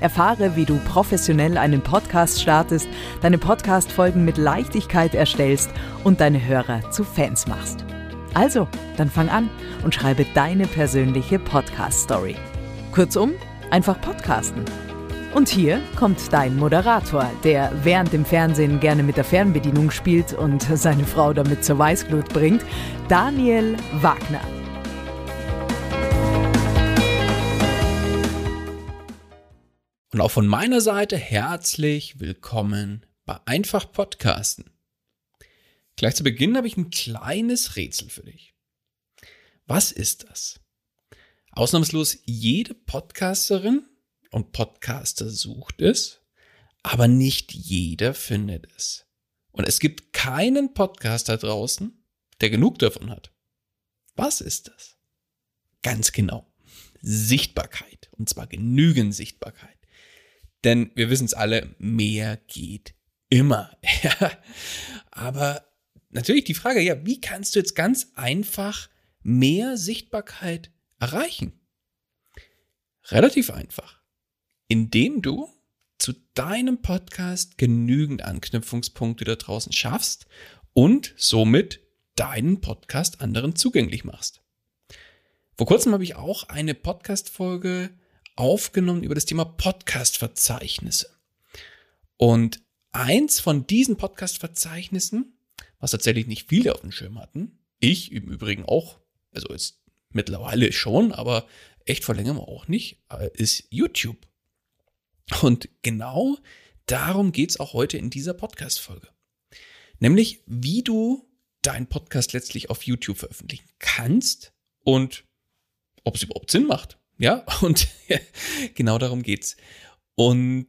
Erfahre, wie du professionell einen Podcast startest, deine Podcast-Folgen mit Leichtigkeit erstellst und deine Hörer zu Fans machst. Also, dann fang an und schreibe deine persönliche Podcast-Story. Kurzum, einfach podcasten. Und hier kommt dein Moderator, der während dem Fernsehen gerne mit der Fernbedienung spielt und seine Frau damit zur Weißglut bringt, Daniel Wagner. Und auch von meiner Seite herzlich willkommen bei Einfach Podcasten. Gleich zu Beginn habe ich ein kleines Rätsel für dich. Was ist das? Ausnahmslos jede Podcasterin und Podcaster sucht es, aber nicht jeder findet es. Und es gibt keinen Podcaster draußen, der genug davon hat. Was ist das? Ganz genau. Sichtbarkeit. Und zwar genügend Sichtbarkeit. Denn wir wissen es alle, mehr geht immer. Aber natürlich die Frage, ja, wie kannst du jetzt ganz einfach mehr Sichtbarkeit erreichen? Relativ einfach. Indem du zu deinem Podcast genügend Anknüpfungspunkte da draußen schaffst und somit deinen Podcast anderen zugänglich machst. Vor kurzem habe ich auch eine Podcast-Folge aufgenommen über das Thema Podcast-Verzeichnisse. Und eins von diesen Podcast-Verzeichnissen, was tatsächlich nicht viele auf dem Schirm hatten, ich im Übrigen auch, also jetzt mittlerweile schon, aber echt vor längerem auch nicht, äh, ist YouTube. Und genau darum geht es auch heute in dieser Podcast-Folge. Nämlich, wie du deinen Podcast letztlich auf YouTube veröffentlichen kannst und ob es überhaupt Sinn macht. Ja, und genau darum geht's. Und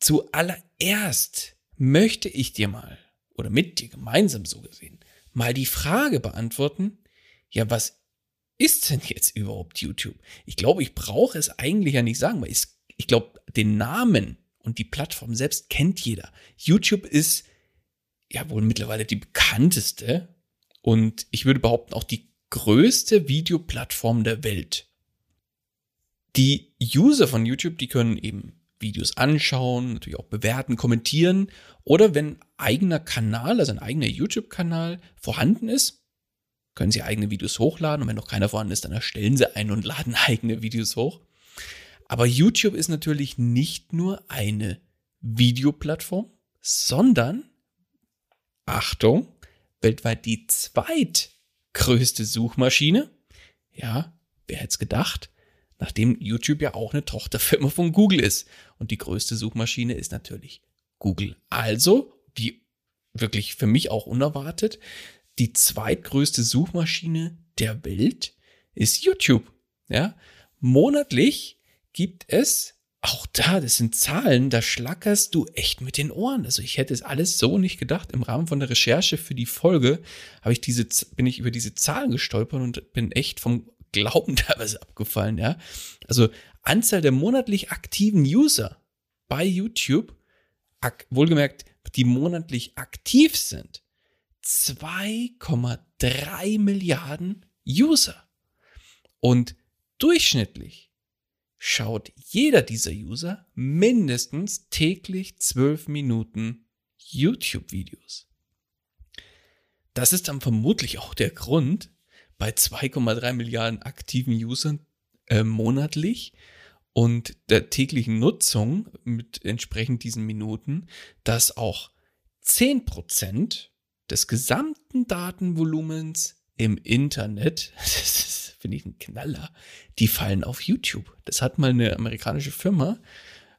zuallererst möchte ich dir mal, oder mit dir gemeinsam so gesehen, mal die Frage beantworten, ja, was ist denn jetzt überhaupt YouTube? Ich glaube, ich brauche es eigentlich ja nicht sagen, weil ich, ich glaube, den Namen und die Plattform selbst kennt jeder. YouTube ist ja wohl mittlerweile die bekannteste und ich würde behaupten auch die größte Videoplattform der Welt. Die User von YouTube, die können eben Videos anschauen, natürlich auch bewerten, kommentieren oder wenn eigener Kanal, also ein eigener YouTube-Kanal vorhanden ist, können sie eigene Videos hochladen und wenn noch keiner vorhanden ist, dann erstellen sie einen und laden eigene Videos hoch. Aber YouTube ist natürlich nicht nur eine Videoplattform, sondern, Achtung, weltweit die zweitgrößte Suchmaschine. Ja, wer hätte es gedacht? Nachdem YouTube ja auch eine Tochterfirma von Google ist. Und die größte Suchmaschine ist natürlich Google. Also, wie wirklich für mich auch unerwartet, die zweitgrößte Suchmaschine der Welt ist YouTube. Ja, monatlich gibt es auch da, das sind Zahlen, da schlackerst du echt mit den Ohren. Also ich hätte es alles so nicht gedacht. Im Rahmen von der Recherche für die Folge habe ich diese, bin ich über diese Zahlen gestolpert und bin echt vom Glauben teilweise abgefallen, ja. Also Anzahl der monatlich aktiven User bei YouTube, wohlgemerkt, die monatlich aktiv sind, 2,3 Milliarden User. Und durchschnittlich schaut jeder dieser User mindestens täglich zwölf Minuten YouTube-Videos. Das ist dann vermutlich auch der Grund bei 2,3 Milliarden aktiven Usern äh, monatlich und der täglichen Nutzung mit entsprechend diesen Minuten, dass auch 10% des gesamten Datenvolumens im Internet, das finde ich ein Knaller, die fallen auf YouTube. Das hat mal eine amerikanische Firma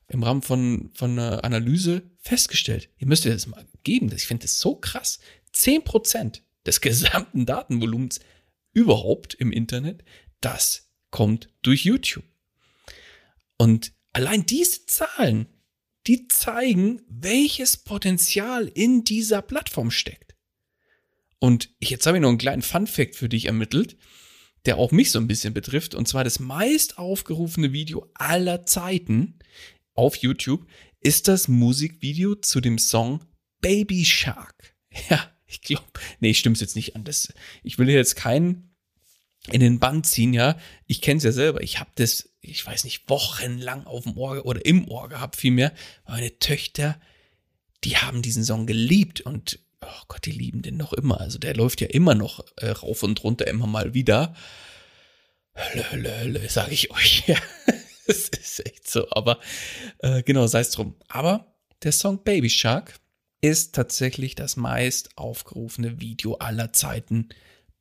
im Rahmen von, von einer Analyse festgestellt. Ihr müsst ihr das mal geben. Ich finde das so krass. 10% des gesamten Datenvolumens überhaupt im Internet, das kommt durch YouTube. Und allein diese Zahlen, die zeigen, welches Potenzial in dieser Plattform steckt. Und jetzt habe ich noch einen kleinen Fun Fact für dich ermittelt, der auch mich so ein bisschen betrifft. Und zwar das meist aufgerufene Video aller Zeiten auf YouTube ist das Musikvideo zu dem Song Baby Shark. Ja, ich glaube, nee, stimmt's jetzt nicht an. Das, ich will jetzt keinen in den Band ziehen, ja. Ich kenne es ja selber. Ich habe das, ich weiß nicht, wochenlang auf dem Ohr oder im Ohr gehabt, vielmehr. Meine Töchter, die haben diesen Song geliebt und oh Gott, die lieben den noch immer. Also der läuft ja immer noch äh, rauf und runter, immer mal wieder. Hölle, Hölle, Hölle, sag ich euch. Ja, es ist echt so. Aber äh, genau, sei es drum. Aber der Song Baby Shark ist tatsächlich das meist aufgerufene Video aller Zeiten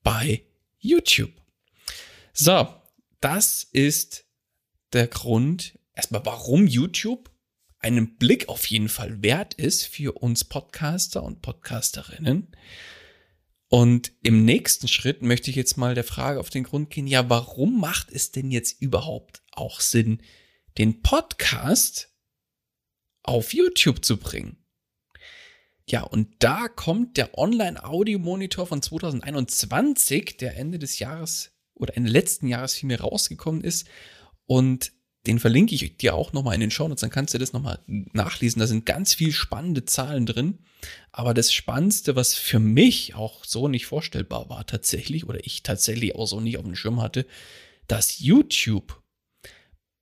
bei YouTube. So, das ist der Grund, erstmal, warum YouTube einen Blick auf jeden Fall wert ist für uns Podcaster und Podcasterinnen. Und im nächsten Schritt möchte ich jetzt mal der Frage auf den Grund gehen, ja, warum macht es denn jetzt überhaupt auch Sinn, den Podcast auf YouTube zu bringen? Ja, und da kommt der Online-Audio-Monitor von 2021, der Ende des Jahres oder Ende letzten Jahres vielmehr rausgekommen ist. Und den verlinke ich dir auch nochmal in den Show Notes, dann kannst du das nochmal nachlesen. Da sind ganz viel spannende Zahlen drin. Aber das Spannendste, was für mich auch so nicht vorstellbar war tatsächlich, oder ich tatsächlich auch so nicht auf dem Schirm hatte, dass YouTube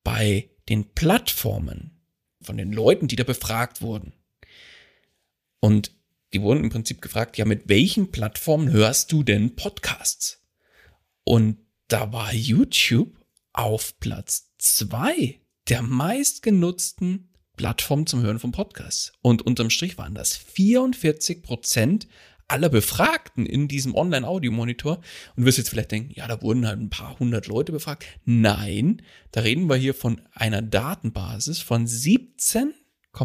bei den Plattformen von den Leuten, die da befragt wurden, und die wurden im Prinzip gefragt, ja, mit welchen Plattformen hörst du denn Podcasts? Und da war YouTube auf Platz zwei der meistgenutzten Plattformen zum Hören von Podcasts. Und unterm Strich waren das 44 Prozent aller Befragten in diesem Online-Audio-Monitor. Und du wirst jetzt vielleicht denken, ja, da wurden halt ein paar hundert Leute befragt. Nein, da reden wir hier von einer Datenbasis von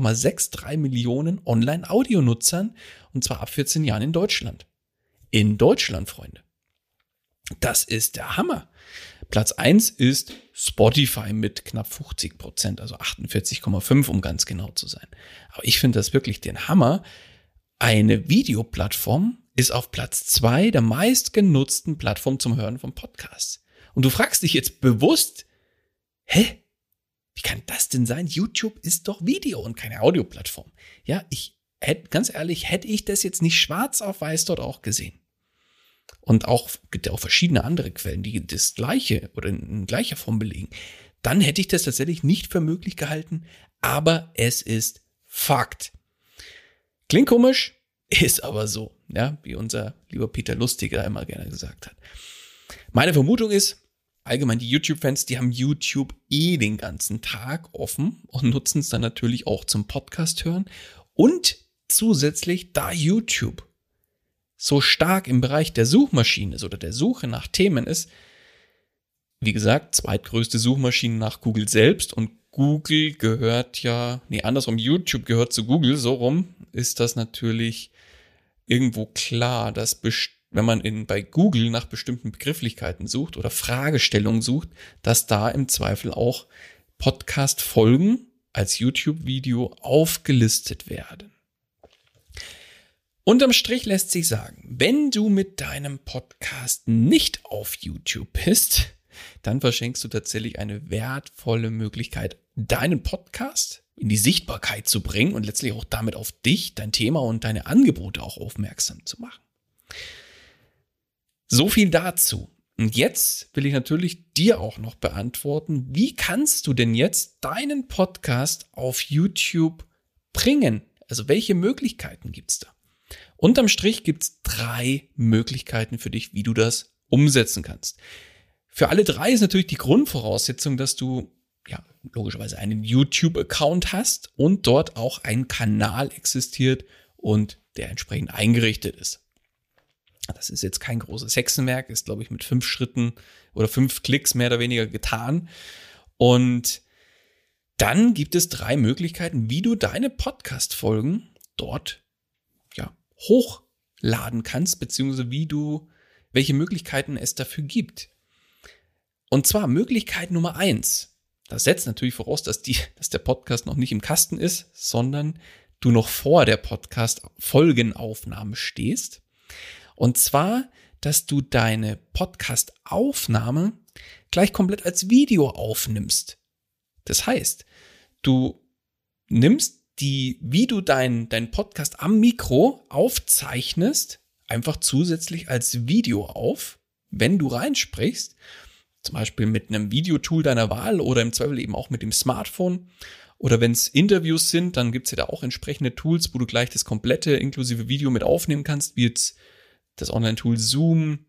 17,63 Millionen Online-Audio-Nutzern und zwar ab 14 Jahren in Deutschland. In Deutschland, Freunde. Das ist der Hammer. Platz 1 ist Spotify mit knapp 50 Prozent, also 48,5, um ganz genau zu sein. Aber ich finde das wirklich den Hammer. Eine Videoplattform ist auf Platz 2 der meistgenutzten Plattform zum Hören von Podcasts. Und du fragst dich jetzt bewusst, hä? Wie kann das denn sein? YouTube ist doch Video und keine Audioplattform. Ja, ich hätte, ganz ehrlich, hätte ich das jetzt nicht schwarz auf weiß dort auch gesehen und auch gibt ja auch verschiedene andere Quellen, die das gleiche oder in gleicher Form belegen, dann hätte ich das tatsächlich nicht für möglich gehalten, aber es ist Fakt. Klingt komisch, ist aber so, ja, wie unser lieber Peter Lustiger immer gerne gesagt hat. Meine Vermutung ist, allgemein die YouTube-Fans, die haben YouTube eh den ganzen Tag offen und nutzen es dann natürlich auch zum Podcast hören. Und zusätzlich, da YouTube so stark im Bereich der Suchmaschine ist oder der Suche nach Themen ist, wie gesagt, zweitgrößte Suchmaschine nach Google selbst und Google gehört ja, nee, andersrum, YouTube gehört zu Google, so rum ist das natürlich irgendwo klar, dass wenn man in, bei Google nach bestimmten Begrifflichkeiten sucht oder Fragestellungen sucht, dass da im Zweifel auch Podcast-Folgen als YouTube-Video aufgelistet werden. Unterm Strich lässt sich sagen, wenn du mit deinem Podcast nicht auf YouTube bist, dann verschenkst du tatsächlich eine wertvolle Möglichkeit, deinen Podcast in die Sichtbarkeit zu bringen und letztlich auch damit auf dich, dein Thema und deine Angebote auch aufmerksam zu machen. So viel dazu. Und jetzt will ich natürlich dir auch noch beantworten, wie kannst du denn jetzt deinen Podcast auf YouTube bringen? Also welche Möglichkeiten gibt's da? Unterm Strich gibt's drei Möglichkeiten für dich, wie du das umsetzen kannst. Für alle drei ist natürlich die Grundvoraussetzung, dass du ja logischerweise einen YouTube-Account hast und dort auch ein Kanal existiert und der entsprechend eingerichtet ist. Das ist jetzt kein großes Hexenwerk, ist, glaube ich, mit fünf Schritten oder fünf Klicks mehr oder weniger getan. Und dann gibt es drei Möglichkeiten, wie du deine Podcast-Folgen dort ja, hochladen kannst, beziehungsweise wie du, welche Möglichkeiten es dafür gibt. Und zwar Möglichkeit Nummer eins. Das setzt natürlich voraus, dass, die, dass der Podcast noch nicht im Kasten ist, sondern du noch vor der Podcast-Folgenaufnahme stehst. Und zwar, dass du deine Podcast-Aufnahme gleich komplett als Video aufnimmst. Das heißt, du nimmst die, wie du deinen dein Podcast am Mikro aufzeichnest, einfach zusätzlich als Video auf, wenn du reinsprichst. Zum Beispiel mit einem Videotool deiner Wahl oder im Zweifel eben auch mit dem Smartphone. Oder wenn es Interviews sind, dann gibt es ja da auch entsprechende Tools, wo du gleich das komplette inklusive Video mit aufnehmen kannst, wie jetzt das Online-Tool Zoom,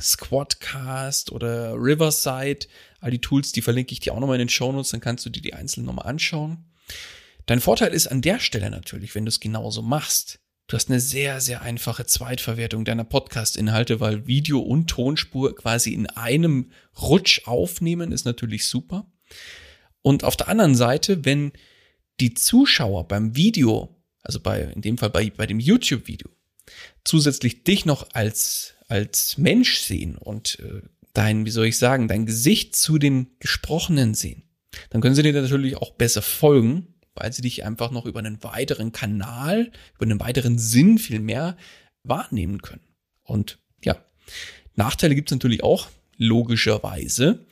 Squadcast oder Riverside. All die Tools, die verlinke ich dir auch nochmal in den Shownotes, dann kannst du dir die einzelnen nochmal anschauen. Dein Vorteil ist an der Stelle natürlich, wenn du es genauso machst, du hast eine sehr, sehr einfache Zweitverwertung deiner Podcast-Inhalte, weil Video und Tonspur quasi in einem Rutsch aufnehmen, ist natürlich super. Und auf der anderen Seite, wenn die Zuschauer beim Video, also bei, in dem Fall bei, bei dem YouTube-Video, zusätzlich dich noch als, als Mensch sehen und äh, dein, wie soll ich sagen, dein Gesicht zu den Gesprochenen sehen, dann können sie dir natürlich auch besser folgen, weil sie dich einfach noch über einen weiteren Kanal, über einen weiteren Sinn viel mehr wahrnehmen können. Und ja, Nachteile gibt es natürlich auch, logischerweise.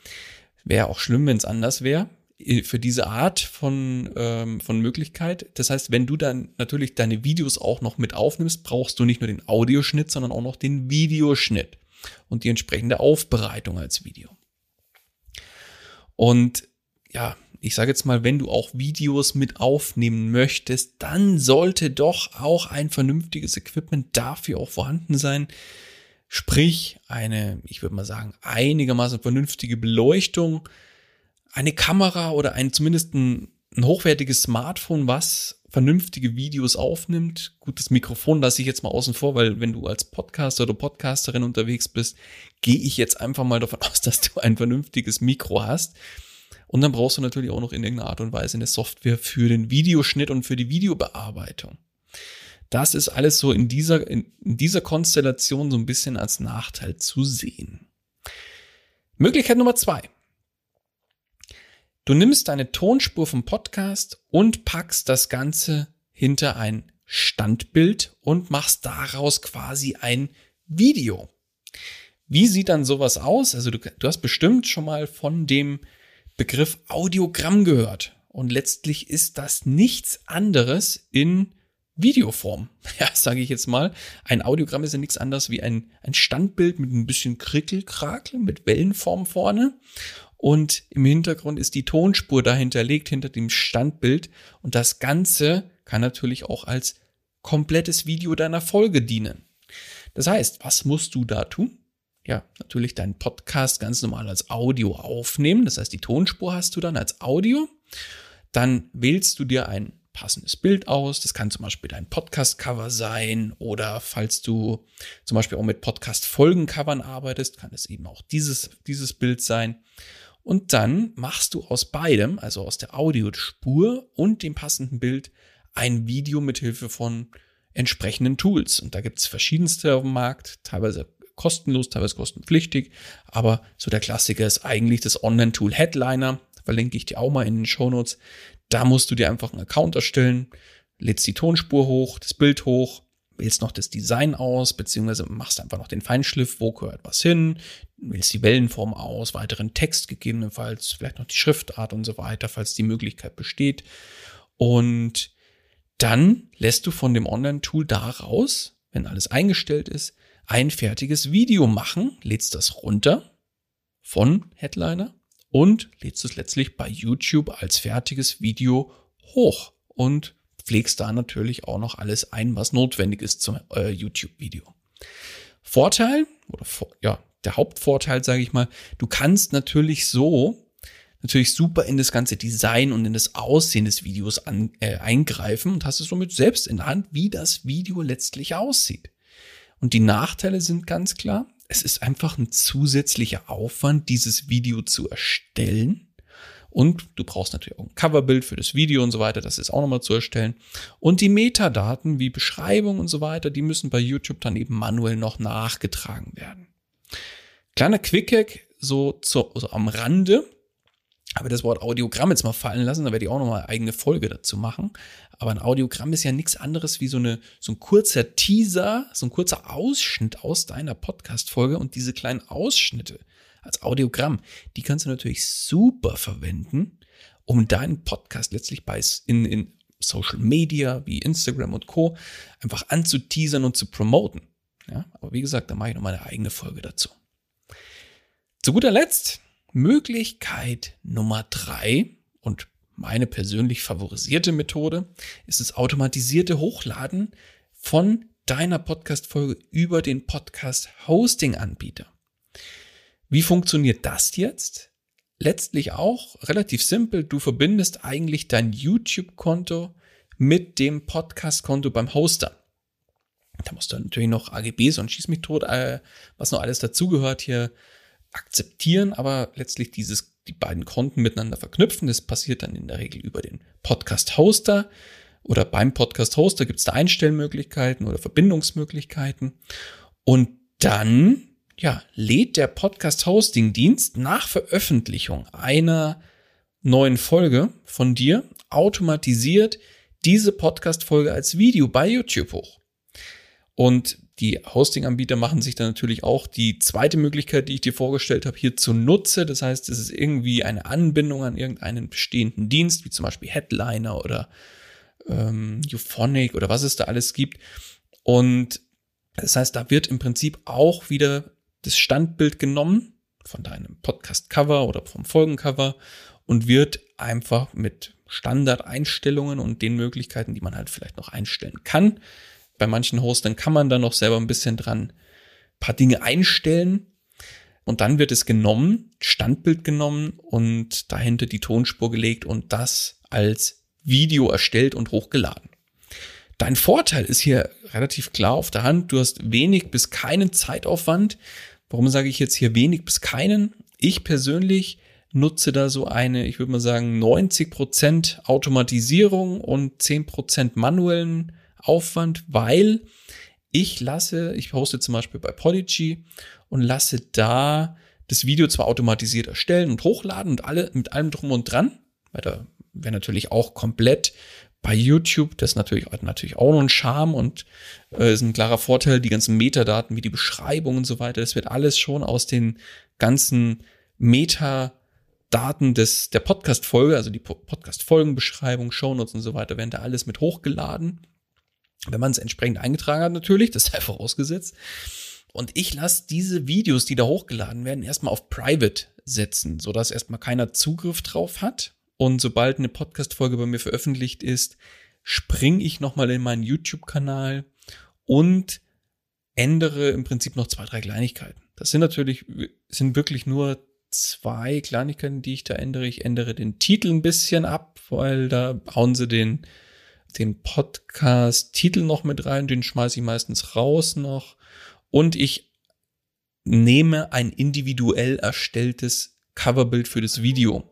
Wäre auch schlimm, wenn es anders wäre. Äh, für diese Art von, ähm, von Möglichkeit. Das heißt, wenn du dann natürlich deine Videos auch noch mit aufnimmst, brauchst du nicht nur den Audioschnitt, sondern auch noch den Videoschnitt und die entsprechende Aufbereitung als Video. Und ja, ich sage jetzt mal, wenn du auch Videos mit aufnehmen möchtest, dann sollte doch auch ein vernünftiges Equipment dafür auch vorhanden sein. Sprich, eine, ich würde mal sagen, einigermaßen vernünftige Beleuchtung, eine Kamera oder ein zumindest ein, ein hochwertiges Smartphone, was vernünftige Videos aufnimmt. Gut, das Mikrofon lasse ich jetzt mal außen vor, weil wenn du als Podcaster oder Podcasterin unterwegs bist, gehe ich jetzt einfach mal davon aus, dass du ein vernünftiges Mikro hast. Und dann brauchst du natürlich auch noch in irgendeiner Art und Weise eine Software für den Videoschnitt und für die Videobearbeitung. Das ist alles so in dieser, in dieser Konstellation so ein bisschen als Nachteil zu sehen. Möglichkeit Nummer zwei. Du nimmst deine Tonspur vom Podcast und packst das Ganze hinter ein Standbild und machst daraus quasi ein Video. Wie sieht dann sowas aus? Also du, du hast bestimmt schon mal von dem Begriff Audiogramm gehört. Und letztlich ist das nichts anderes in Videoform. Ja, sage ich jetzt mal. Ein Audiogramm ist ja nichts anderes wie ein, ein Standbild mit ein bisschen Krickelkrakel, mit Wellenform vorne und im Hintergrund ist die Tonspur dahinterlegt hinter dem Standbild und das Ganze kann natürlich auch als komplettes Video deiner Folge dienen. Das heißt, was musst du da tun? Ja, natürlich deinen Podcast ganz normal als Audio aufnehmen. Das heißt, die Tonspur hast du dann als Audio. Dann wählst du dir ein passendes Bild aus. Das kann zum Beispiel dein Podcast-Cover sein oder falls du zum Beispiel auch mit Podcast-Folgencovern arbeitest, kann es eben auch dieses, dieses Bild sein. Und dann machst du aus beidem, also aus der Audiospur und dem passenden Bild, ein Video mit Hilfe von entsprechenden Tools. Und da gibt's verschiedenste auf dem Markt, teilweise kostenlos, teilweise kostenpflichtig. Aber so der Klassiker ist eigentlich das Online-Tool Headliner. Verlinke ich dir auch mal in den Show Notes. Da musst du dir einfach einen Account erstellen, lädst die Tonspur hoch, das Bild hoch, wählst noch das Design aus, beziehungsweise machst einfach noch den Feinschliff, wo gehört was hin, wählst die Wellenform aus, weiteren Text gegebenenfalls, vielleicht noch die Schriftart und so weiter, falls die Möglichkeit besteht. Und dann lässt du von dem Online-Tool daraus, wenn alles eingestellt ist, ein fertiges Video machen, lädst das runter von Headliner und lädst es letztlich bei YouTube als fertiges Video hoch und pflegst da natürlich auch noch alles ein, was notwendig ist zum äh, YouTube-Video. Vorteil oder ja, der Hauptvorteil, sage ich mal, du kannst natürlich so natürlich super in das ganze Design und in das Aussehen des Videos an, äh, eingreifen und hast es somit selbst in der Hand, wie das Video letztlich aussieht. Und die Nachteile sind ganz klar. Es ist einfach ein zusätzlicher Aufwand, dieses Video zu erstellen. Und du brauchst natürlich auch ein Coverbild für das Video und so weiter, das ist auch nochmal zu erstellen. Und die Metadaten wie Beschreibung und so weiter, die müssen bei YouTube dann eben manuell noch nachgetragen werden. Kleiner Quick-Hack so, zu, so am Rande aber das Wort Audiogramm jetzt mal fallen lassen, da werde ich auch nochmal eigene Folge dazu machen. Aber ein Audiogramm ist ja nichts anderes wie so, eine, so ein kurzer Teaser, so ein kurzer Ausschnitt aus deiner Podcast-Folge und diese kleinen Ausschnitte als Audiogramm, die kannst du natürlich super verwenden, um deinen Podcast letztlich bei in, in Social Media wie Instagram und Co. einfach anzuteasern und zu promoten. Ja, aber wie gesagt, da mache ich noch mal eine eigene Folge dazu. Zu guter Letzt Möglichkeit Nummer drei und meine persönlich favorisierte Methode ist das automatisierte Hochladen von deiner Podcast-Folge über den Podcast-Hosting-Anbieter. Wie funktioniert das jetzt? Letztlich auch relativ simpel. Du verbindest eigentlich dein YouTube-Konto mit dem Podcast-Konto beim Hoster. Da musst du natürlich noch AGBs und Schieß mich tot, äh, was noch alles dazugehört hier akzeptieren, aber letztlich dieses, die beiden Konten miteinander verknüpfen. Das passiert dann in der Regel über den Podcast-Hoster oder beim Podcast-Hoster gibt es da Einstellmöglichkeiten oder Verbindungsmöglichkeiten. Und dann, ja, lädt der Podcast-Hosting-Dienst nach Veröffentlichung einer neuen Folge von dir automatisiert diese Podcast-Folge als Video bei YouTube hoch. Und die Hosting-Anbieter machen sich dann natürlich auch die zweite Möglichkeit, die ich dir vorgestellt habe, hier zunutze. Das heißt, es ist irgendwie eine Anbindung an irgendeinen bestehenden Dienst, wie zum Beispiel Headliner oder ähm, Euphonic oder was es da alles gibt. Und das heißt, da wird im Prinzip auch wieder das Standbild genommen von deinem Podcast-Cover oder vom Folgencover und wird einfach mit Standardeinstellungen und den Möglichkeiten, die man halt vielleicht noch einstellen kann, bei manchen Hostern kann man da noch selber ein bisschen dran paar Dinge einstellen. Und dann wird es genommen, Standbild genommen und dahinter die Tonspur gelegt und das als Video erstellt und hochgeladen. Dein Vorteil ist hier relativ klar auf der Hand. Du hast wenig bis keinen Zeitaufwand. Warum sage ich jetzt hier wenig bis keinen? Ich persönlich nutze da so eine, ich würde mal sagen, 90 Prozent Automatisierung und 10 Prozent manuellen Aufwand, weil ich lasse, ich poste zum Beispiel bei Podigy und lasse da das Video zwar automatisiert erstellen und hochladen und alle mit allem drum und dran, weil da wäre natürlich auch komplett bei YouTube, das natürlich, hat natürlich auch noch einen Charme und äh, ist ein klarer Vorteil, die ganzen Metadaten wie die Beschreibung und so weiter, das wird alles schon aus den ganzen Metadaten des, der Podcast-Folge, also die Podcast-Folgenbeschreibung, Shownotes und so weiter, werden da alles mit hochgeladen wenn man es entsprechend eingetragen hat, natürlich, das sei vorausgesetzt. Und ich lasse diese Videos, die da hochgeladen werden, erstmal auf Private setzen, sodass erstmal keiner Zugriff drauf hat. Und sobald eine Podcast-Folge bei mir veröffentlicht ist, springe ich nochmal in meinen YouTube-Kanal und ändere im Prinzip noch zwei, drei Kleinigkeiten. Das sind natürlich, sind wirklich nur zwei Kleinigkeiten, die ich da ändere. Ich ändere den Titel ein bisschen ab, weil da hauen sie den den Podcast-Titel noch mit rein, den schmeiße ich meistens raus noch. Und ich nehme ein individuell erstelltes Coverbild für das Video,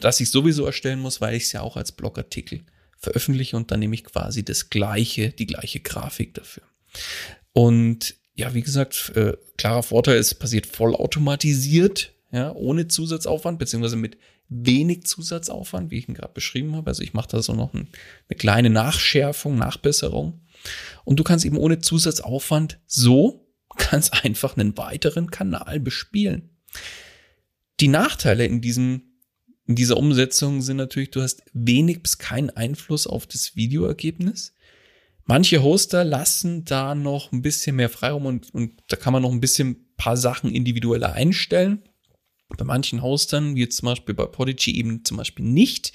das ich sowieso erstellen muss, weil ich es ja auch als Blogartikel veröffentliche und dann nehme ich quasi das gleiche, die gleiche Grafik dafür. Und ja, wie gesagt, äh, klarer Vorteil ist, passiert vollautomatisiert, ja, ohne Zusatzaufwand, beziehungsweise mit wenig Zusatzaufwand, wie ich ihn gerade beschrieben habe. Also ich mache da so noch ein, eine kleine Nachschärfung, Nachbesserung. Und du kannst eben ohne Zusatzaufwand so ganz einfach einen weiteren Kanal bespielen. Die Nachteile in diesem in dieser Umsetzung sind natürlich, du hast wenig bis keinen Einfluss auf das Videoergebnis. Manche Hoster lassen da noch ein bisschen mehr Freiraum und, und da kann man noch ein bisschen paar Sachen individueller einstellen. Bei manchen Hostern, wie jetzt zum Beispiel bei Podigy eben zum Beispiel nicht,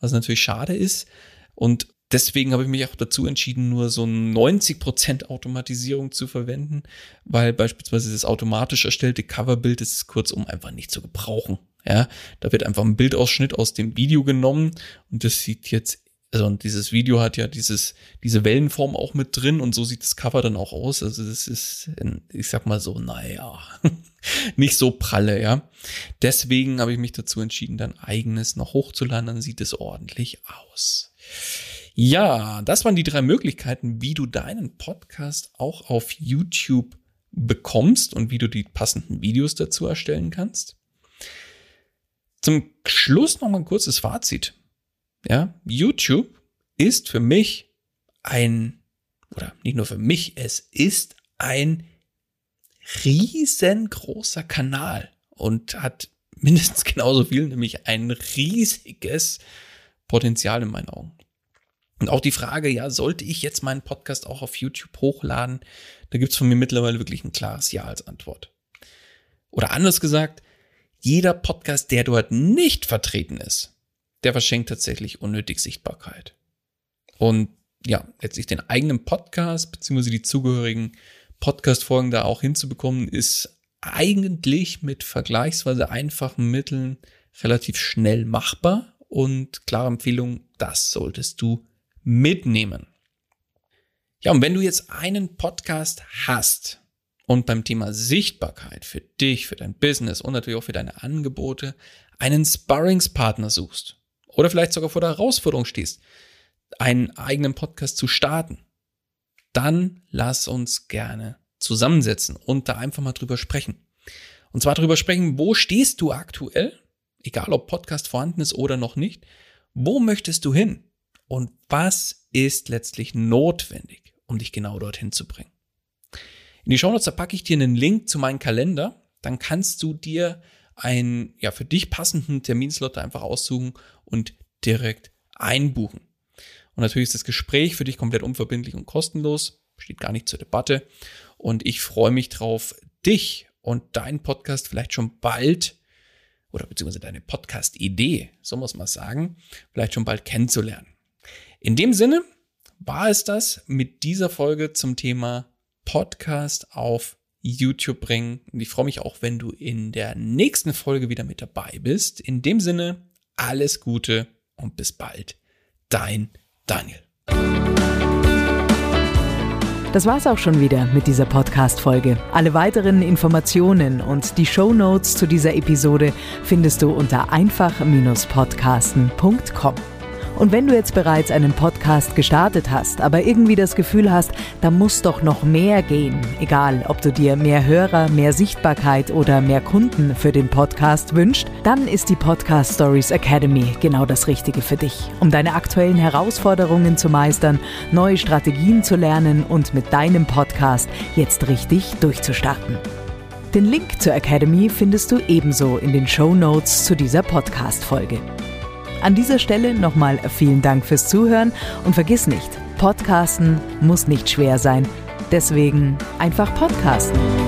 was natürlich schade ist. Und deswegen habe ich mich auch dazu entschieden, nur so 90% Automatisierung zu verwenden, weil beispielsweise das automatisch erstellte Coverbild ist kurzum einfach nicht zu gebrauchen. Ja, da wird einfach ein Bildausschnitt aus dem Video genommen und das sieht jetzt also und dieses Video hat ja dieses, diese Wellenform auch mit drin und so sieht das Cover dann auch aus. Also das ist, ich sag mal so, naja, nicht so pralle, ja. Deswegen habe ich mich dazu entschieden, dann eigenes noch hochzuladen, dann sieht es ordentlich aus. Ja, das waren die drei Möglichkeiten, wie du deinen Podcast auch auf YouTube bekommst und wie du die passenden Videos dazu erstellen kannst. Zum Schluss noch mal ein kurzes Fazit. Ja, YouTube ist für mich ein, oder nicht nur für mich, es ist ein riesengroßer Kanal und hat mindestens genauso viel, nämlich ein riesiges Potenzial in meinen Augen. Und auch die Frage, ja, sollte ich jetzt meinen Podcast auch auf YouTube hochladen? Da gibt's von mir mittlerweile wirklich ein klares Ja als Antwort. Oder anders gesagt, jeder Podcast, der dort nicht vertreten ist, der verschenkt tatsächlich unnötig Sichtbarkeit. Und ja, letztlich den eigenen Podcast beziehungsweise die zugehörigen Podcast-Folgen da auch hinzubekommen, ist eigentlich mit vergleichsweise einfachen Mitteln relativ schnell machbar und klare Empfehlung, das solltest du mitnehmen. Ja, und wenn du jetzt einen Podcast hast und beim Thema Sichtbarkeit für dich, für dein Business und natürlich auch für deine Angebote einen Sparringspartner suchst, oder vielleicht sogar vor der Herausforderung stehst, einen eigenen Podcast zu starten, dann lass uns gerne zusammensetzen und da einfach mal drüber sprechen. Und zwar drüber sprechen, wo stehst du aktuell, egal ob Podcast vorhanden ist oder noch nicht, wo möchtest du hin und was ist letztlich notwendig, um dich genau dorthin zu bringen. In die Shownotes, da packe ich dir einen Link zu meinem Kalender, dann kannst du dir einen ja für dich passenden Terminslot einfach aussuchen und direkt einbuchen. Und natürlich ist das Gespräch für dich komplett unverbindlich und kostenlos, steht gar nicht zur Debatte. Und ich freue mich drauf, dich und deinen Podcast vielleicht schon bald oder beziehungsweise deine Podcast-Idee, so muss man sagen, vielleicht schon bald kennenzulernen. In dem Sinne war es das mit dieser Folge zum Thema Podcast auf YouTube bringen. Und ich freue mich auch, wenn du in der nächsten Folge wieder mit dabei bist. In dem Sinne, alles Gute und bis bald. Dein Daniel. Das war's auch schon wieder mit dieser Podcast-Folge. Alle weiteren Informationen und die Show Notes zu dieser Episode findest du unter einfach-podcasten.com. Und wenn du jetzt bereits einen Podcast gestartet hast, aber irgendwie das Gefühl hast, da muss doch noch mehr gehen, egal ob du dir mehr Hörer, mehr Sichtbarkeit oder mehr Kunden für den Podcast wünscht, dann ist die Podcast Stories Academy genau das Richtige für dich, um deine aktuellen Herausforderungen zu meistern, neue Strategien zu lernen und mit deinem Podcast jetzt richtig durchzustarten. Den Link zur Academy findest du ebenso in den Show Notes zu dieser Podcast-Folge. An dieser Stelle nochmal vielen Dank fürs Zuhören und vergiss nicht, Podcasten muss nicht schwer sein. Deswegen einfach Podcasten.